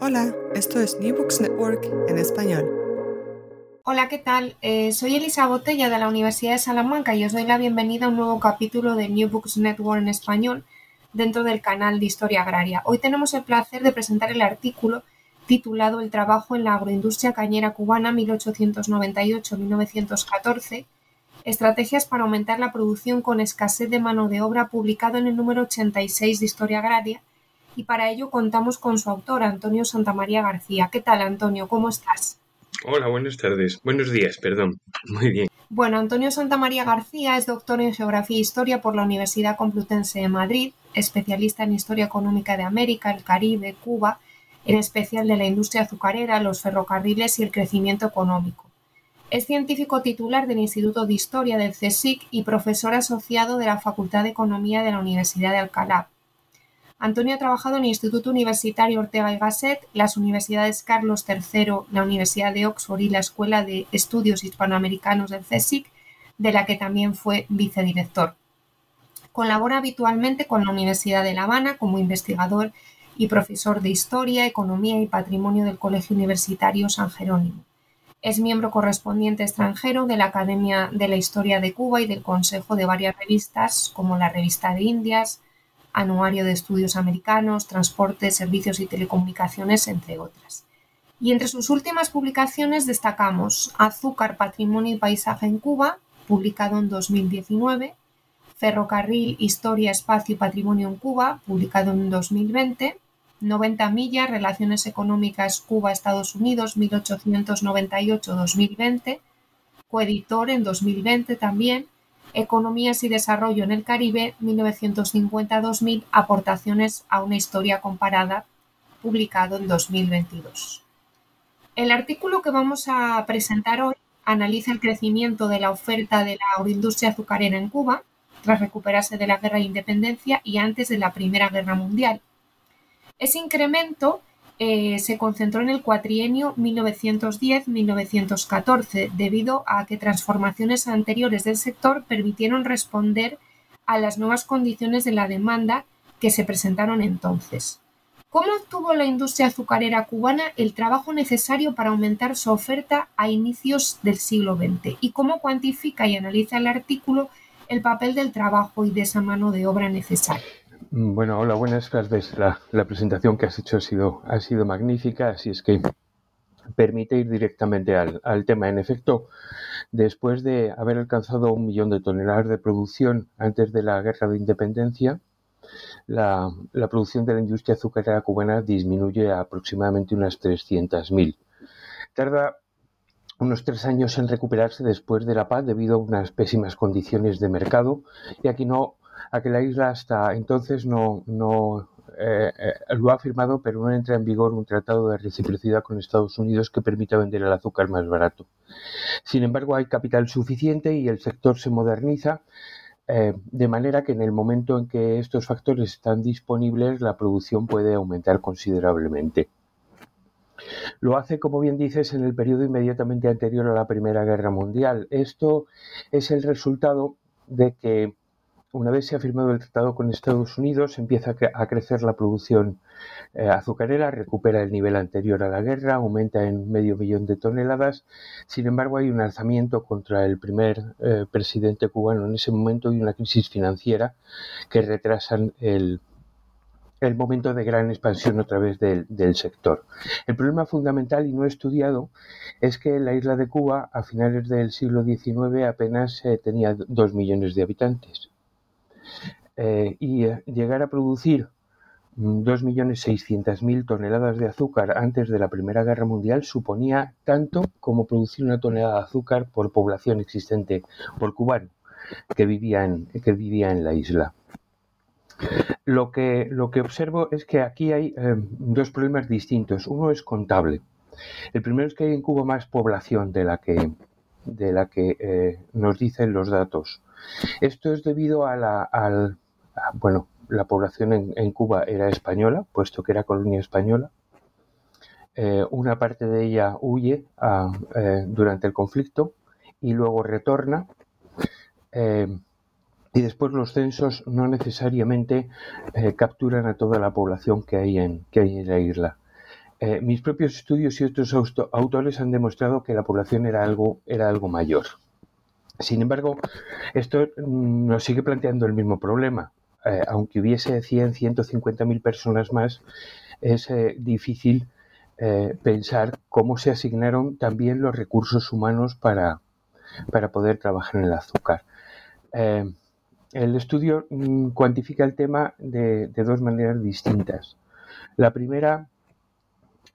Hola, esto es New Books Network en español. Hola, ¿qué tal? Eh, soy Elisa Botella de la Universidad de Salamanca y os doy la bienvenida a un nuevo capítulo de New Books Network en español dentro del canal de Historia Agraria. Hoy tenemos el placer de presentar el artículo titulado El trabajo en la agroindustria cañera cubana 1898-1914, estrategias para aumentar la producción con escasez de mano de obra, publicado en el número 86 de Historia Agraria, y para ello contamos con su autor, Antonio Santamaría García. ¿Qué tal, Antonio? ¿Cómo estás? Hola, buenas tardes. Buenos días, perdón. Muy bien. Bueno, Antonio Santamaría García es doctor en Geografía e Historia por la Universidad Complutense de Madrid, especialista en Historia Económica de América, el Caribe, Cuba, en especial de la industria azucarera, los ferrocarriles y el crecimiento económico. Es científico titular del Instituto de Historia del CSIC y profesor asociado de la Facultad de Economía de la Universidad de Alcalá. Antonio ha trabajado en el Instituto Universitario Ortega y Gasset, las universidades Carlos III, la Universidad de Oxford y la Escuela de Estudios Hispanoamericanos del CSIC, de la que también fue vicedirector. Colabora habitualmente con la Universidad de La Habana como investigador y profesor de Historia, Economía y Patrimonio del Colegio Universitario San Jerónimo. Es miembro correspondiente extranjero de la Academia de la Historia de Cuba y del Consejo de varias revistas como la Revista de Indias, Anuario de Estudios Americanos, Transporte, Servicios y Telecomunicaciones, entre otras. Y entre sus últimas publicaciones destacamos Azúcar, Patrimonio y Paisaje en Cuba, publicado en 2019, Ferrocarril, Historia, Espacio y Patrimonio en Cuba, publicado en 2020, 90 millas, Relaciones Económicas Cuba-Estados Unidos, 1898-2020, coeditor en 2020 también, Economías y Desarrollo en el Caribe 1950-2000, aportaciones a una historia comparada, publicado en 2022. El artículo que vamos a presentar hoy analiza el crecimiento de la oferta de la agroindustria azucarera en Cuba tras recuperarse de la Guerra de Independencia y antes de la Primera Guerra Mundial. Ese incremento eh, se concentró en el cuatrienio 1910-1914, debido a que transformaciones anteriores del sector permitieron responder a las nuevas condiciones de la demanda que se presentaron entonces. ¿Cómo obtuvo la industria azucarera cubana el trabajo necesario para aumentar su oferta a inicios del siglo XX? ¿Y cómo cuantifica y analiza el artículo el papel del trabajo y de esa mano de obra necesaria? Mm, bueno, hola, buenas tardes. La, la, presentación que has hecho ha sido, ha sido magnífica, así es que permite ir directamente al, al, tema. En efecto, después de haber alcanzado un millón de toneladas de producción antes de la guerra de independencia, la, la producción de la industria azucarera cubana disminuye a aproximadamente unas 300.000. Tarda unos tres años en recuperarse después de la paz debido a unas pésimas condiciones de mercado y aquí no a que la isla hasta entonces no, no eh, eh, lo ha firmado, pero no entra en vigor un tratado de reciprocidad con Estados Unidos que permita vender el azúcar más barato. Sin embargo, hay capital suficiente y el sector se moderniza, eh, de manera que en el momento en que estos factores están disponibles, la producción puede aumentar considerablemente. Lo hace, como bien dices, en el periodo inmediatamente anterior a la Primera Guerra Mundial. Esto es el resultado de que una vez se ha firmado el tratado con Estados Unidos, empieza a crecer la producción eh, azucarera, recupera el nivel anterior a la guerra, aumenta en medio millón de toneladas. Sin embargo, hay un alzamiento contra el primer eh, presidente cubano en ese momento y una crisis financiera que retrasan el, momento de gran expansión otra vez del, del, sector. El problema fundamental y no estudiado es que la isla de Cuba a finales del siglo XIX apenas eh, tenía dos millones de habitantes. Eh, y eh, llegar a producir 2.600.000 toneladas de azúcar antes de la Primera Guerra Mundial suponía tanto como producir una tonelada de azúcar por población existente, por cubano, que vivía en, que vivía en la isla. Lo que, lo que observo es que aquí hay eh, dos problemas distintos. Uno es contable. El primero es que hay en Cuba más población de la que, de la que eh, nos dicen los datos. Esto es debido a la, al, bueno, la población en, Cuba era española, puesto que era colonia española. Eh, una parte de ella huye durante el conflicto y luego retorna y después los censos no necesariamente eh, capturan a toda la población que hay en, que hay en la isla. Eh, mis propios estudios y otros autores han demostrado que la población era algo, era algo mayor. Sin embargo, esto mm, nos sigue planteando el mismo problema. Eh, aunque hubiese 100, 150 mil personas más, es difícil pensar cómo se asignaron también los recursos humanos para, para poder trabajar en el azúcar. El estudio mm, cuantifica el tema de, dos maneras distintas. La primera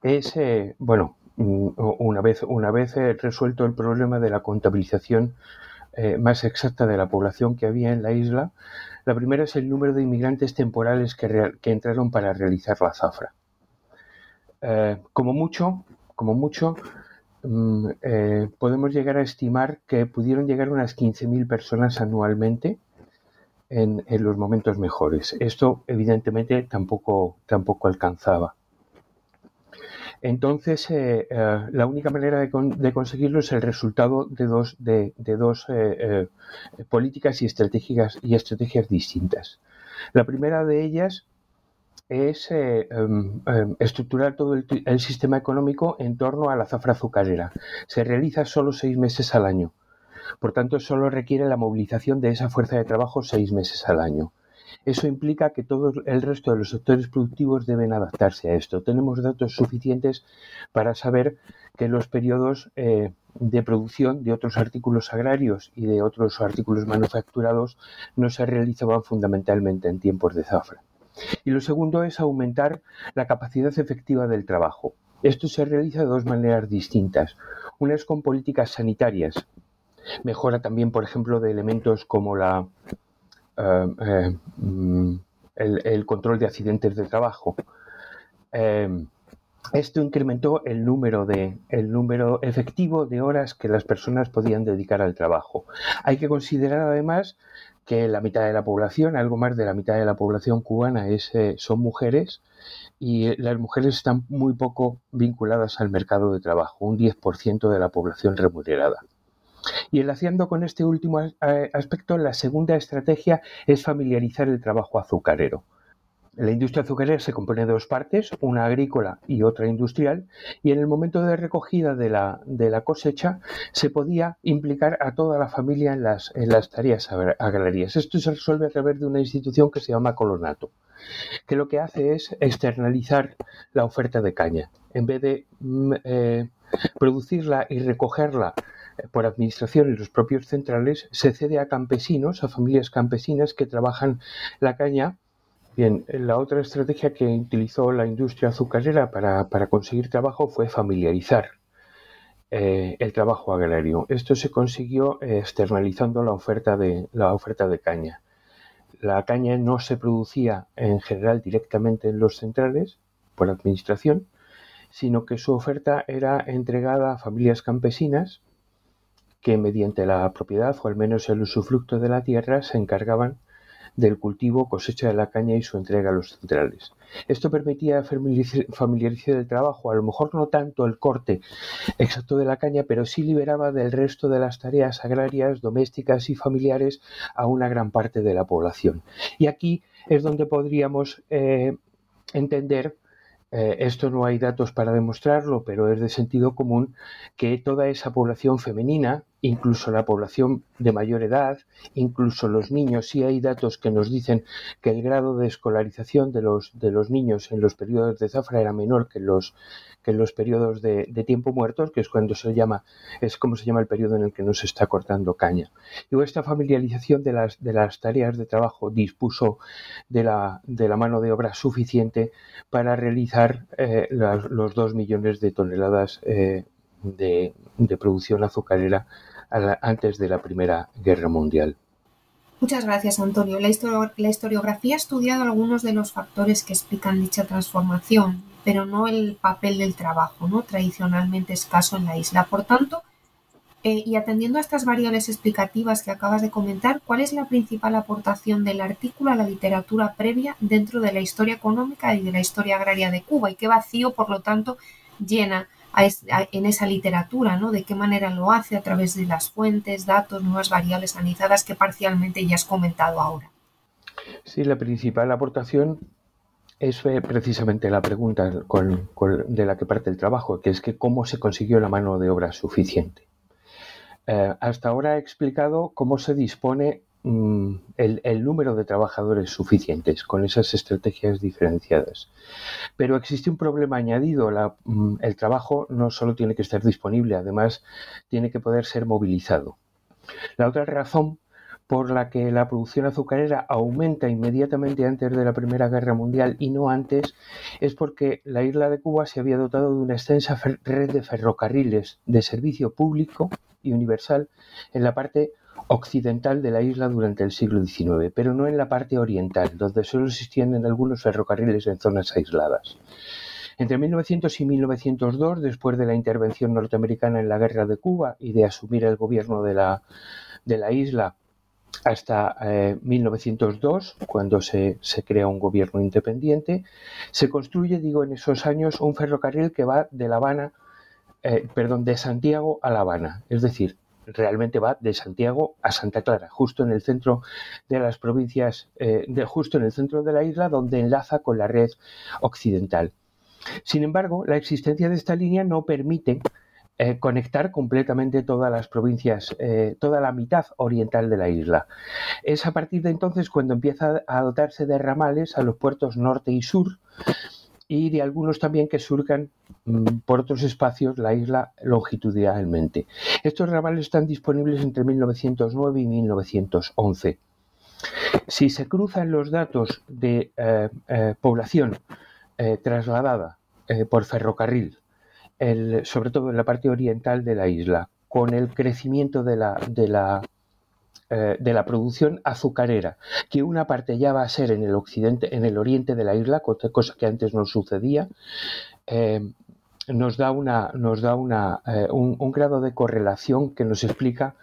es, eh, bueno, mm, una vez, una vez eh, resuelto el problema de la contabilización eh, más exacta de la población que había en la isla, la primera es el número de inmigrantes temporales que, entraron para realizar la zafra. como mucho, como mucho mm, podemos llegar a estimar que pudieron llegar unas 15.000 personas anualmente en, los momentos mejores. Esto evidentemente tampoco, tampoco alcanzaba. Entonces, eh, eh, la única manera de, conseguirlo es el resultado de dos, eh, políticas y estrategias, y estrategias distintas. La primera de ellas es em, em, estructurar todo el, el, sistema económico en torno a la zafra azucarera. Se realiza solo seis meses al año. Por tanto, solo requiere la movilización de esa fuerza de trabajo seis meses al año. Eso implica que todo el resto de los sectores productivos deben adaptarse a esto. Tenemos datos suficientes para saber que los periodos eh, de producción de otros artículos agrarios y de otros artículos manufacturados no se realizaban fundamentalmente en tiempos de zafra. Y lo segundo es aumentar la capacidad efectiva del trabajo. Esto se realiza de dos maneras distintas. Una es con políticas sanitarias, Mejora también, por ejemplo, de elementos como la, eh, eh, mm, el, control de accidentes de trabajo. Eh, esto incrementó el número, de, el número efectivo de horas que las personas podían dedicar al trabajo. Hay que considerar además que la mitad de la población, algo más de la mitad de la población cubana es, son mujeres y las mujeres están muy poco vinculadas al mercado de trabajo, un 10% de la población remunerada. Y enlaciando con este último aspecto, la segunda estrategia es familiarizar el trabajo azucarero. La industria azucarera se compone de dos partes, una agrícola y otra industrial, y en el momento de recogida de la, de la cosecha se podía implicar a toda la familia en las, en las tareas agrarias. Esto se resuelve a través de una institución que se llama Colonato, que lo que hace es externalizar la oferta de caña. En vez de mm, eh, producirla y recogerla por administración en los propios centrales, se cede a campesinos, a familias campesinas que trabajan la caña. Bien, la otra estrategia que utilizó la industria azucarera para, conseguir trabajo fue familiarizar eh, el trabajo agrario. Esto se consiguió externalizando la oferta, de, la oferta de caña. La caña no se producía en general directamente en los centrales por administración, sino que su oferta era entregada a familias campesinas que mediante la propiedad o al menos el usufructo de la tierra se encargaban del cultivo, cosecha de la caña y su entrega a los centrales. Esto permitía familiarizar el trabajo, a lo mejor no tanto el corte exacto de la caña, pero sí liberaba del resto de las tareas agrarias, domésticas y familiares a una gran parte de la población. Y aquí es donde podríamos eh, entender eh, esto no hay datos para demostrarlo, pero es de sentido común que toda esa población femenina, incluso la población de mayor edad, incluso los niños, sí hay datos que nos dicen que el grado de escolarización de los, de los niños en los periodos de zafra era menor que los, que en los periodos de, tiempo muertos, que es cuando se llama, es como se llama el periodo en el que no se está cortando caña. Y esta familiarización de las, de las tareas de trabajo dispuso de la, de la mano de obra suficiente para realizar eh, los dos millones de toneladas eh, de, producción azucarera antes de la Primera Guerra Mundial. Muchas gracias, Antonio. La, la, historiografía ha estudiado algunos de los factores que explican dicha transformación, pero no el papel del trabajo, ¿no? tradicionalmente escaso en la isla. Por tanto, eh, y atendiendo a estas variables explicativas que acabas de comentar, ¿cuál es la principal aportación del artículo a la literatura previa dentro de la historia económica y de la historia agraria de Cuba? ¿Y qué vacío, por lo tanto, llena en esa literatura? ¿no? ¿De qué manera lo hace a través de las fuentes, datos, nuevas variables analizadas que parcialmente ya has comentado ahora? Sí, la principal aportación es eh, precisamente la pregunta de la que parte el trabajo, que es que cómo se consiguió la mano de obra suficiente. Eh, hasta ahora he explicado cómo se dispone mm, el, número de trabajadores suficientes con esas estrategias diferenciadas. Pero existe un problema añadido. Mm, el trabajo no solo tiene que estar disponible, además tiene que poder ser movilizado. La otra razón por la que la producción azucarera aumenta inmediatamente antes de la Primera Guerra Mundial y no antes es porque la isla de Cuba se había dotado de una extensa red de ferrocarriles de servicio público y universal en la parte occidental de la isla durante el siglo XIX, pero no en la parte oriental, donde solo existían algunos ferrocarriles en zonas aisladas. Entre 1900 y 1902, después de la intervención norteamericana en la guerra de Cuba y de asumir el gobierno de la, de la isla hasta 1902, eh, cuando se, se, crea un gobierno independiente, se construye, digo, en esos años un ferrocarril que va de La Habana eh, perdón, de Santiago a La Habana. Es decir, realmente va de Santiago a Santa Clara, justo en el centro de las provincias, eh, de, justo en el centro de la isla, donde enlaza con la red occidental. Sin embargo, la existencia de esta línea no permite eh, conectar completamente todas las provincias, toda la mitad oriental de la isla. Es a partir de entonces cuando empieza a dotarse de ramales a los puertos norte y sur, y de algunos también que surcan mm, por otros espacios la isla longitudinalmente. Estos ramales están disponibles entre 1909 y 1911. Si se cruzan los datos de eh, eh, población eh, trasladada por ferrocarril, sobre todo en la parte oriental de la isla, con el crecimiento de la, de la eh, de la producción azucarera, que una parte ya va a ser en el occidente, en el oriente de la isla, cosa que antes no sucedía, eh, nos da, una, nos da una, eh, un, grado de correlación que nos explica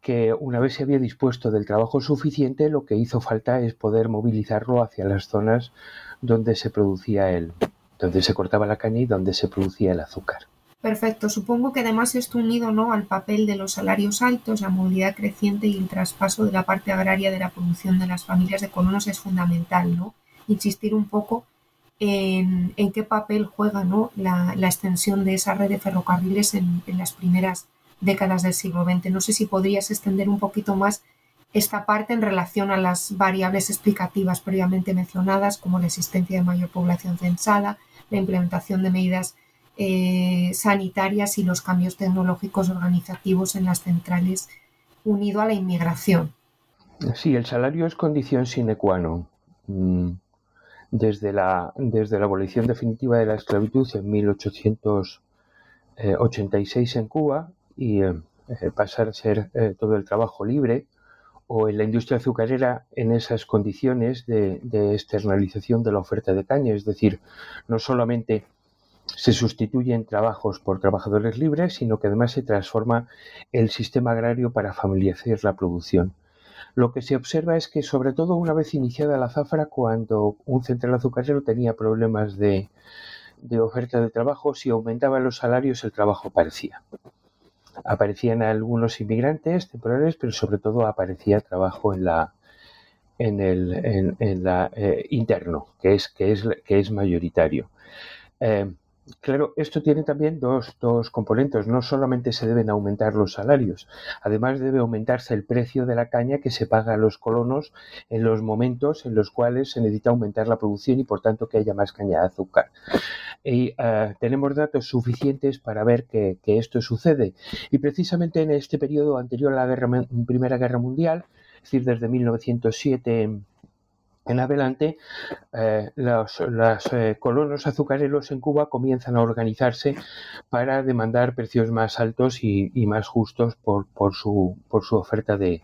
que una vez se había dispuesto del trabajo suficiente, lo que hizo falta es poder movilizarlo hacia las zonas donde se producía el, donde se cortaba la caña y donde se producía el azúcar. Perfecto. Supongo que además esto unido ¿no? al papel de los salarios altos, la movilidad creciente y el traspaso de la parte agraria de la producción de las familias de colonos es fundamental, ¿no? Insistir un poco en, qué papel juega ¿no? la, extensión de esa red de ferrocarriles en, las primeras décadas del siglo XX. No sé si podrías extender un poquito más esta parte en relación a las variables explicativas previamente mencionadas, como la existencia de mayor población censada, la implementación de medidas eh, sanitarias y los cambios tecnológicos organizativos en las centrales unido a la inmigración. Sí, el salario es condición sine qua non. Mm, desde la, desde la abolición definitiva de la esclavitud en 1886 en Cuba y eh, eh, pasar a ser todo el trabajo libre, o en la industria azucarera en esas condiciones de, de, externalización de la oferta de caña, es decir, no solamente se sustituyen trabajos por trabajadores libres, sino que además se transforma el sistema agrario para familiarizar la producción. Lo que se observa es que, sobre todo una vez iniciada la zafra, cuando un central azucarero tenía problemas de, oferta de trabajo, si aumentaban los salarios, el trabajo aparecía. Aparecían algunos inmigrantes temporales, pero sobre todo aparecía trabajo en la, eh, interno, que es, que es, que es mayoritario. Eh, Claro, esto tiene también dos, dos, componentes. No solamente se deben aumentar los salarios, además debe aumentarse el precio de la caña que se paga a los colonos en los momentos en los cuales se necesita aumentar la producción y por tanto que haya más caña de azúcar. Y eh, tenemos datos suficientes para ver que, esto sucede. Y precisamente en este periodo anterior a la Primera Guerra Mundial, es decir, desde 1907 en adelante, eh, los, eh, colonos azucareros en Cuba comienzan a organizarse para demandar precios más altos y, más justos por, su, oferta de,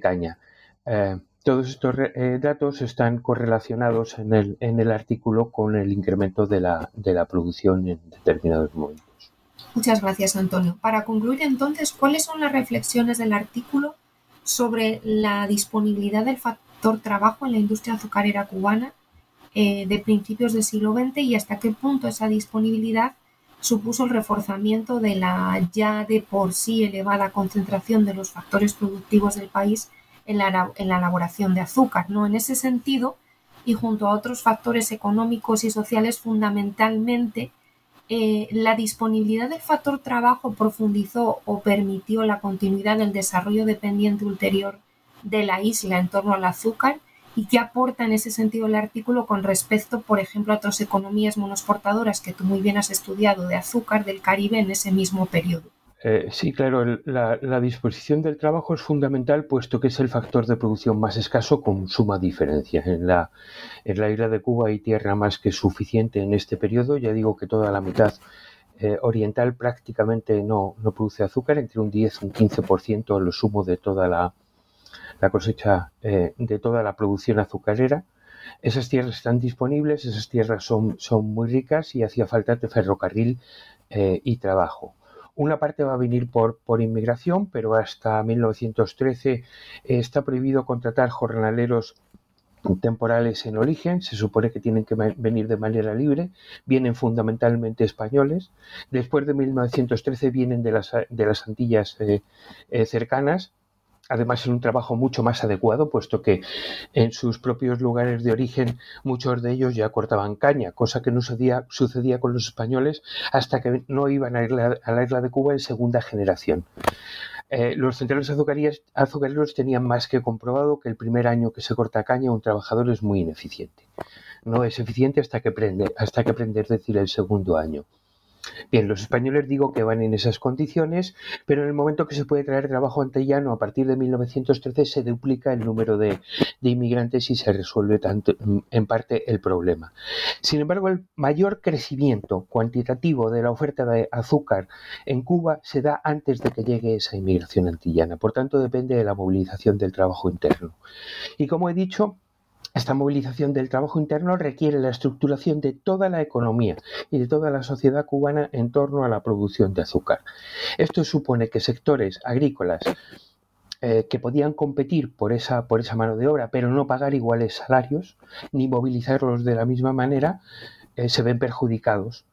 caña. Eh, todos estos datos están correlacionados en el, en el artículo con el incremento de la producción en determinados momentos. Muchas gracias, Antonio. Para concluir entonces, ¿cuáles son las reflexiones del artículo sobre la disponibilidad del factor trabajo en la industria azucarera cubana eh, de principios del siglo XX y hasta qué punto esa disponibilidad supuso el reforzamiento de la ya de por sí elevada concentración de los factores productivos del país en la, elaboración de azúcar. ¿no? En ese sentido, y junto a otros factores económicos y sociales, fundamentalmente, eh, la disponibilidad del factor trabajo profundizó o permitió la continuidad del desarrollo dependiente ulterior de la isla en torno al azúcar y qué aporta en ese sentido el artículo con respecto, por ejemplo, a otras economías monosportadoras que tú muy bien has estudiado de azúcar del Caribe en ese mismo periodo. Eh, sí, claro, la, disposición del trabajo es fundamental puesto que es el factor de producción más escaso con suma diferencia. En la, en la isla de Cuba hay tierra más que suficiente en este periodo, ya digo que toda la mitad eh, oriental prácticamente no, no, produce azúcar, entre un 10 y un 15% lo sumo de toda la, la cosecha, eh, de toda la producción azucarera. Esas tierras están disponibles, esas tierras son, son muy ricas y hacía falta de ferrocarril y trabajo. Una parte va a venir por, por inmigración, pero hasta 1913 eh, está prohibido contratar jornaleros temporales en origen, se supone que tienen que venir de manera libre, vienen fundamentalmente españoles, después de 1913 vienen de las, de las Antillas eh, eh, cercanas, además es un trabajo mucho más adecuado, puesto que en sus propios lugares de origen muchos de ellos ya cortaban caña, cosa que no sucedía, sucedía con los españoles hasta que no iban a, la isla de Cuba en segunda generación. Eh, los centrales azucareros tenían más que comprobado que el primer año que se corta caña un trabajador es muy ineficiente. No es eficiente hasta que prende, hasta que prende, es decir, el segundo año. Bien, los españoles digo que van en esas condiciones, pero en el momento que se puede traer trabajo antillano a partir de 1913 se duplica el número de, inmigrantes y se resuelve en parte el problema. Sin embargo, el mayor crecimiento cuantitativo de la oferta de azúcar en Cuba se da antes de que llegue esa inmigración antillana. Por tanto, depende de la movilización del trabajo interno. Y como he dicho, esta movilización del trabajo interno requiere la estructuración de toda la economía y de toda la sociedad cubana en torno a la producción de azúcar. Esto supone que sectores agrícolas eh, que podían competir por esa, por esa mano de obra, pero no pagar iguales salarios, ni movilizarlos de la misma manera, eh, se ven perjudicados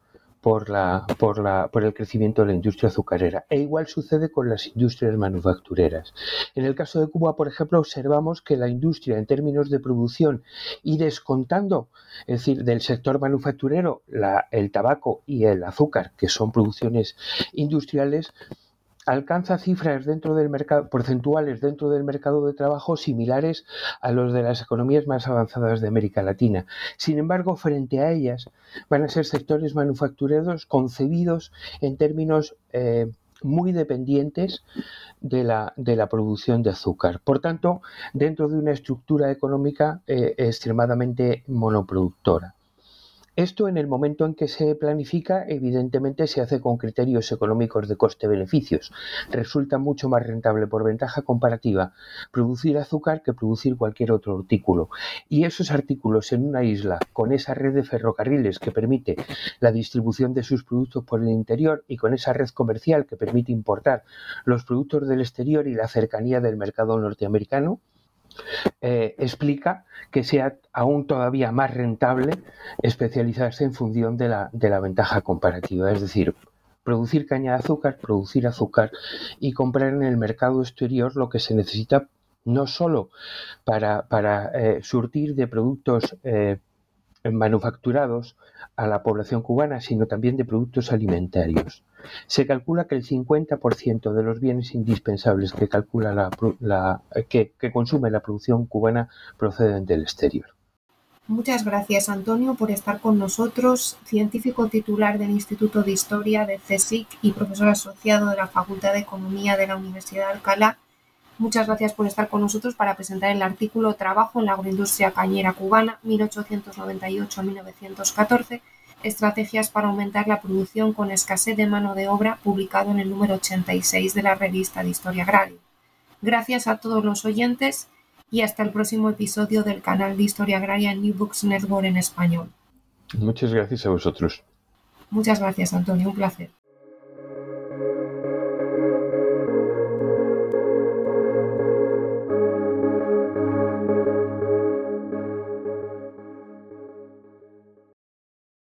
por, la, por, la, por el crecimiento de la industria azucarera. E igual sucede con las industrias manufactureras. En el caso de Cuba, por ejemplo, observamos que la industria en términos de producción y descontando, es decir, del sector manufacturero, el tabaco y el azúcar, que son producciones industriales, alcanza cifras dentro del mercado, porcentuales dentro del mercado de trabajo similares a los de las economías más avanzadas de América Latina. Sin embargo, frente a ellas van a ser sectores manufactureros concebidos en términos eh, muy dependientes de la, de la, producción de azúcar. Por tanto, dentro de una estructura económica eh, extremadamente monoproductora. Esto en el momento en que se planifica, evidentemente se hace con criterios económicos de coste-beneficios. Resulta mucho más rentable por ventaja comparativa producir azúcar que producir cualquier otro artículo. Y esos artículos en una isla con esa red de ferrocarriles que permite la distribución de sus productos por el interior y con esa red comercial que permite importar los productos del exterior y la cercanía del mercado norteamericano, eh, explica que sea aún todavía más rentable especializarse en función de la, de la ventaja comparativa, es decir, producir caña de azúcar, producir azúcar y comprar en el mercado exterior lo que se necesita no solo para, para eh, surtir de productos eh, manufacturados a la población cubana, sino también de productos alimentarios. Se calcula que el 50% de los bienes indispensables que, calcula la, que, consume la producción cubana proceden del exterior. Muchas gracias, Antonio, por estar con nosotros, científico titular del Instituto de Historia de CSIC y profesor asociado de la Facultad de Economía de la Universidad de Alcalá Muchas gracias por estar con nosotros para presentar el artículo Trabajo en la agroindustria cañera cubana 1898-1914, estrategias para aumentar la producción con escasez de mano de obra, publicado en el número 86 de la revista de Historia Agraria. Gracias a todos los oyentes y hasta el próximo episodio del canal de Historia Agraria New Books Network en español. Muchas gracias a vosotros. Muchas gracias, Antonio. Un placer.